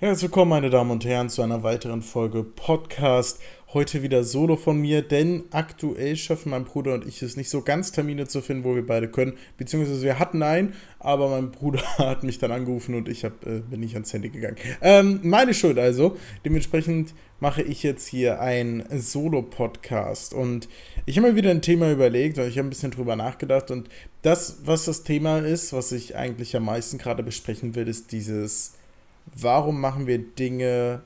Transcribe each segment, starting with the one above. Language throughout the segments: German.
Herzlich willkommen, meine Damen und Herren, zu einer weiteren Folge Podcast. Heute wieder Solo von mir, denn aktuell schaffen mein Bruder und ich es nicht so ganz Termine zu finden, wo wir beide können. Beziehungsweise wir hatten einen, aber mein Bruder hat mich dann angerufen und ich hab, äh, bin nicht ans Handy gegangen. Ähm, meine Schuld also. Dementsprechend mache ich jetzt hier einen Solo-Podcast und ich habe mir wieder ein Thema überlegt und ich habe ein bisschen drüber nachgedacht und das, was das Thema ist, was ich eigentlich am meisten gerade besprechen will, ist dieses warum machen wir Dinge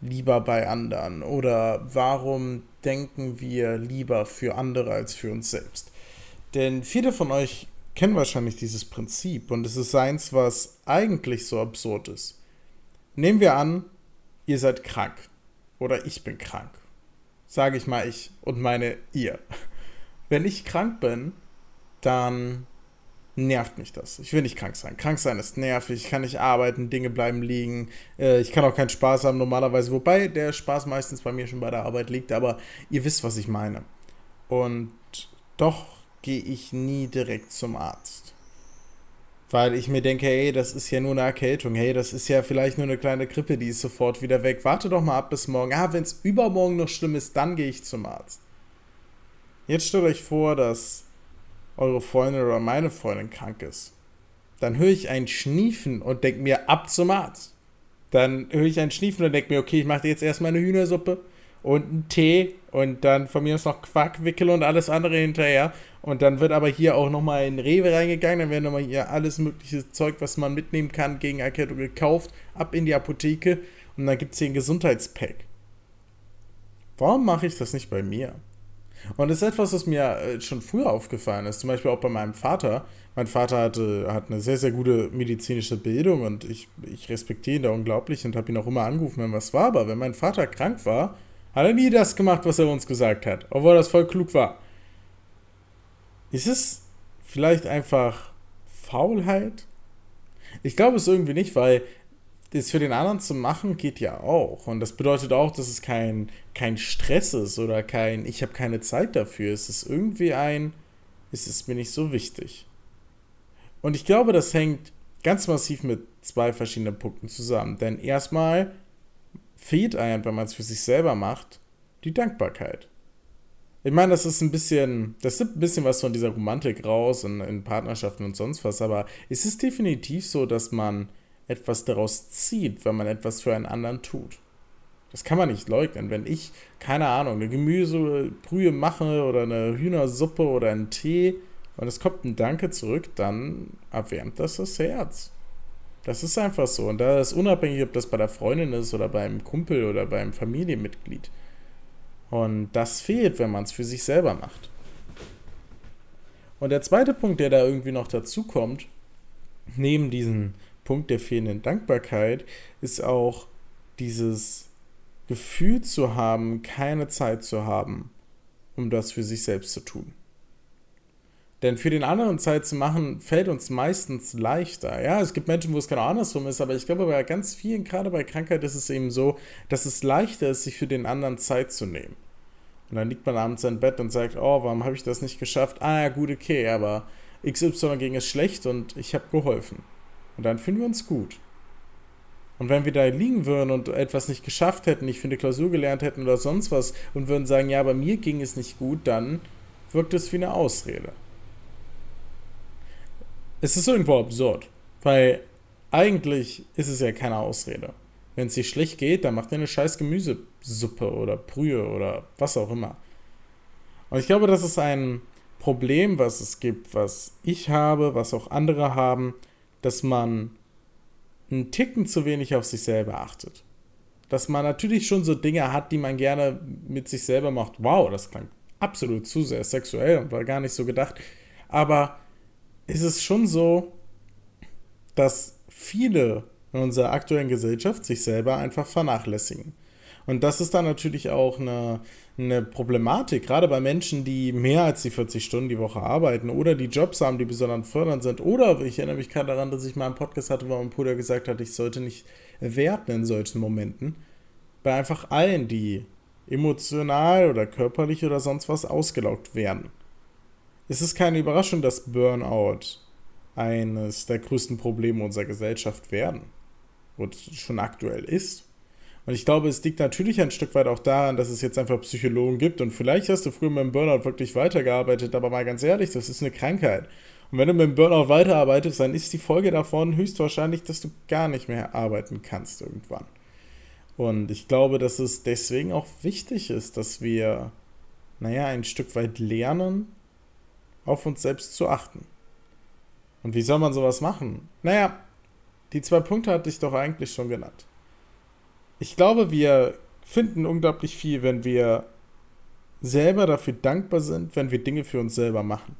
lieber bei anderen oder warum denken wir lieber für andere als für uns selbst. Denn viele von euch kennen wahrscheinlich dieses Prinzip und es ist eins, was eigentlich so absurd ist. Nehmen wir an, ihr seid krank oder ich bin krank. Sage ich mal ich und meine ihr. Wenn ich krank bin, dann nervt mich das. Ich will nicht krank sein. Krank sein ist nervig, ich kann nicht arbeiten, Dinge bleiben liegen. Äh, ich kann auch keinen Spaß haben normalerweise, wobei der Spaß meistens bei mir schon bei der Arbeit liegt, aber ihr wisst, was ich meine. Und doch gehe ich nie direkt zum Arzt. Weil ich mir denke, hey, das ist ja nur eine Erkältung, hey, das ist ja vielleicht nur eine kleine Grippe, die ist sofort wieder weg. Warte doch mal ab bis morgen. Ah, wenn es übermorgen noch schlimm ist, dann gehe ich zum Arzt. Jetzt stellt euch vor, dass eure Freundin oder meine Freundin krank ist, dann höre ich ein Schniefen und denke mir, ab zum Arzt. Dann höre ich ein Schniefen und denke mir, okay, ich mache jetzt erstmal eine Hühnersuppe und einen Tee und dann von mir aus noch Quackwickel und alles andere hinterher. Und dann wird aber hier auch nochmal in Rewe reingegangen, dann werden nochmal hier alles mögliche Zeug, was man mitnehmen kann, gegen Erkältung gekauft, ab in die Apotheke und dann gibt es hier ein Gesundheitspack. Warum mache ich das nicht bei mir? Und das ist etwas, was mir äh, schon früher aufgefallen ist, zum Beispiel auch bei meinem Vater. Mein Vater hatte, hat eine sehr, sehr gute medizinische Bildung und ich, ich respektiere ihn da unglaublich und habe ihn auch immer angerufen, wenn was war. Aber wenn mein Vater krank war, hat er nie das gemacht, was er uns gesagt hat, obwohl das voll klug war. Ist es vielleicht einfach Faulheit? Ich glaube es irgendwie nicht, weil das für den anderen zu machen geht ja auch. Und das bedeutet auch, dass es kein, kein Stress ist oder kein, ich habe keine Zeit dafür. Es ist irgendwie ein, es ist mir nicht so wichtig. Und ich glaube, das hängt ganz massiv mit zwei verschiedenen Punkten zusammen. Denn erstmal fehlt einem, wenn man es für sich selber macht, die Dankbarkeit. Ich meine, das ist ein bisschen, das nimmt ein bisschen was von dieser Romantik raus in, in Partnerschaften und sonst was, aber es ist definitiv so, dass man etwas daraus zieht, wenn man etwas für einen anderen tut. Das kann man nicht leugnen. Wenn ich, keine Ahnung, eine Gemüsebrühe mache oder eine Hühnersuppe oder einen Tee und es kommt ein Danke zurück, dann erwärmt das das Herz. Das ist einfach so. Und da ist unabhängig, ob das bei der Freundin ist oder beim Kumpel oder beim Familienmitglied. Und das fehlt, wenn man es für sich selber macht. Und der zweite Punkt, der da irgendwie noch dazu kommt, neben diesen Punkt der fehlenden Dankbarkeit ist auch dieses Gefühl zu haben, keine Zeit zu haben, um das für sich selbst zu tun. Denn für den anderen Zeit zu machen, fällt uns meistens leichter. Ja, es gibt Menschen, wo es genau andersrum ist, aber ich glaube, bei ganz vielen, gerade bei Krankheit, ist es eben so, dass es leichter ist, sich für den anderen Zeit zu nehmen. Und dann liegt man abends im Bett und sagt, oh, warum habe ich das nicht geschafft? Ah ja, gut, okay, aber XY ging es schlecht und ich habe geholfen. Und dann fühlen wir uns gut. Und wenn wir da liegen würden und etwas nicht geschafft hätten, nicht für eine Klausur gelernt hätten oder sonst was und würden sagen, ja, bei mir ging es nicht gut, dann wirkt es wie eine Ausrede. Es ist irgendwo absurd, weil eigentlich ist es ja keine Ausrede. Wenn es dir schlecht geht, dann macht ihr eine scheiß Gemüsesuppe oder Brühe oder was auch immer. Und ich glaube, das ist ein Problem, was es gibt, was ich habe, was auch andere haben, dass man einen Ticken zu wenig auf sich selber achtet. Dass man natürlich schon so Dinge hat, die man gerne mit sich selber macht. Wow, das klang absolut zu sehr sexuell und war gar nicht so gedacht. Aber ist es schon so, dass viele in unserer aktuellen Gesellschaft sich selber einfach vernachlässigen. Und das ist dann natürlich auch eine, eine Problematik, gerade bei Menschen, die mehr als die 40 Stunden die Woche arbeiten oder die Jobs haben, die besonders fördernd sind. Oder ich erinnere mich gerade daran, dass ich mal einen Podcast hatte, wo mein Bruder gesagt hat, ich sollte nicht werten in solchen Momenten. Bei einfach allen, die emotional oder körperlich oder sonst was ausgelaugt werden. Es ist keine Überraschung, dass Burnout eines der größten Probleme unserer Gesellschaft werden. und schon aktuell ist. Und ich glaube, es liegt natürlich ein Stück weit auch daran, dass es jetzt einfach Psychologen gibt. Und vielleicht hast du früher mit dem Burnout wirklich weitergearbeitet, aber mal ganz ehrlich, das ist eine Krankheit. Und wenn du mit dem Burnout weiterarbeitest, dann ist die Folge davon höchstwahrscheinlich, dass du gar nicht mehr arbeiten kannst irgendwann. Und ich glaube, dass es deswegen auch wichtig ist, dass wir, naja, ein Stück weit lernen, auf uns selbst zu achten. Und wie soll man sowas machen? Naja, die zwei Punkte hatte ich doch eigentlich schon genannt. Ich glaube, wir finden unglaublich viel, wenn wir selber dafür dankbar sind, wenn wir Dinge für uns selber machen.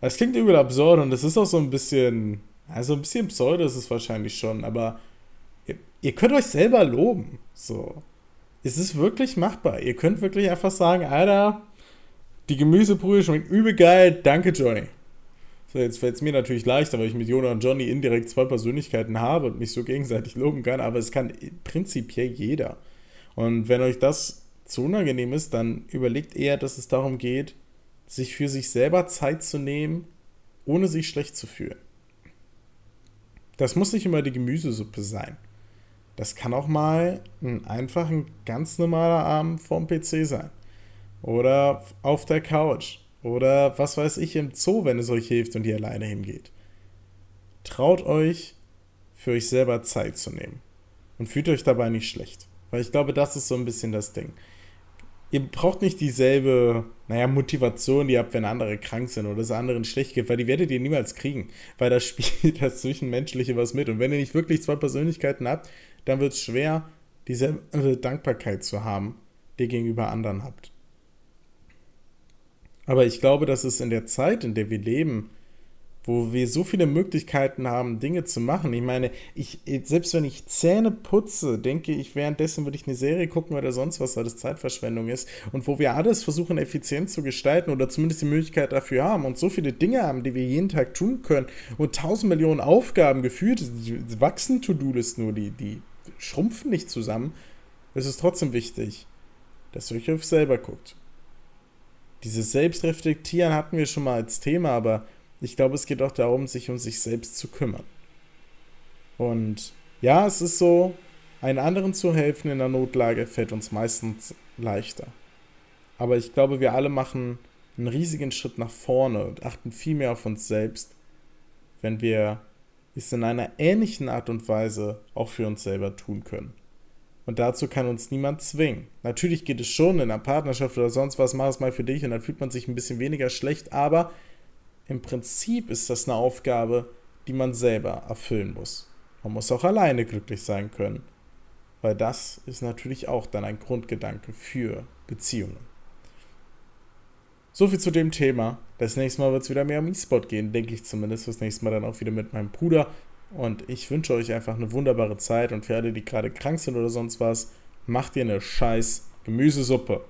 Es klingt übel absurd und es ist auch so ein bisschen, also ein bisschen pseudo ist es wahrscheinlich schon, aber ihr, ihr könnt euch selber loben. So. Es ist wirklich machbar. Ihr könnt wirklich einfach sagen, Alter, die Gemüsebrühe schmeckt übel geil, danke Johnny. So, jetzt fällt es mir natürlich leichter, weil ich mit Jonah und Johnny indirekt zwei Persönlichkeiten habe und mich so gegenseitig loben kann, aber es kann prinzipiell jeder. Und wenn euch das zu unangenehm ist, dann überlegt eher, dass es darum geht, sich für sich selber Zeit zu nehmen, ohne sich schlecht zu fühlen. Das muss nicht immer die Gemüsesuppe sein. Das kann auch mal ein einfacher, ganz normaler Abend vorm PC sein. Oder auf der Couch. Oder was weiß ich im Zoo, wenn es euch hilft und ihr alleine hingeht. Traut euch, für euch selber Zeit zu nehmen. Und fühlt euch dabei nicht schlecht. Weil ich glaube, das ist so ein bisschen das Ding. Ihr braucht nicht dieselbe, naja, Motivation, die ihr habt, wenn andere krank sind oder es anderen schlecht geht, weil die werdet ihr niemals kriegen. Weil da spielt das Zwischenmenschliche was mit. Und wenn ihr nicht wirklich zwei Persönlichkeiten habt, dann wird es schwer, dieselbe Dankbarkeit zu haben, die ihr gegenüber anderen habt. Aber ich glaube, dass es in der Zeit, in der wir leben, wo wir so viele Möglichkeiten haben, Dinge zu machen. Ich meine, ich, selbst wenn ich Zähne putze, denke ich, währenddessen würde ich eine Serie gucken oder sonst was, weil das Zeitverschwendung ist. Und wo wir alles versuchen, effizient zu gestalten oder zumindest die Möglichkeit dafür haben und so viele Dinge haben, die wir jeden Tag tun können und tausend Millionen Aufgaben geführt, wachsen To-Do-List nur, die, die schrumpfen nicht zusammen. Es ist trotzdem wichtig, dass ihr euch auf selber guckt. Dieses Selbstreflektieren hatten wir schon mal als Thema, aber ich glaube, es geht auch darum, sich um sich selbst zu kümmern. Und ja, es ist so, einen anderen zu helfen in der Notlage fällt uns meistens leichter. Aber ich glaube, wir alle machen einen riesigen Schritt nach vorne und achten viel mehr auf uns selbst, wenn wir es in einer ähnlichen Art und Weise auch für uns selber tun können. Und dazu kann uns niemand zwingen. Natürlich geht es schon in einer Partnerschaft oder sonst was, mach es mal für dich und dann fühlt man sich ein bisschen weniger schlecht, aber im Prinzip ist das eine Aufgabe, die man selber erfüllen muss. Man muss auch alleine glücklich sein können, weil das ist natürlich auch dann ein Grundgedanke für Beziehungen. So viel zu dem Thema. Das nächste Mal wird es wieder mehr um E-Sport gehen, denke ich zumindest. Das nächste Mal dann auch wieder mit meinem Bruder. Und ich wünsche euch einfach eine wunderbare Zeit und für alle, die gerade krank sind oder sonst was, macht ihr eine scheiß Gemüsesuppe.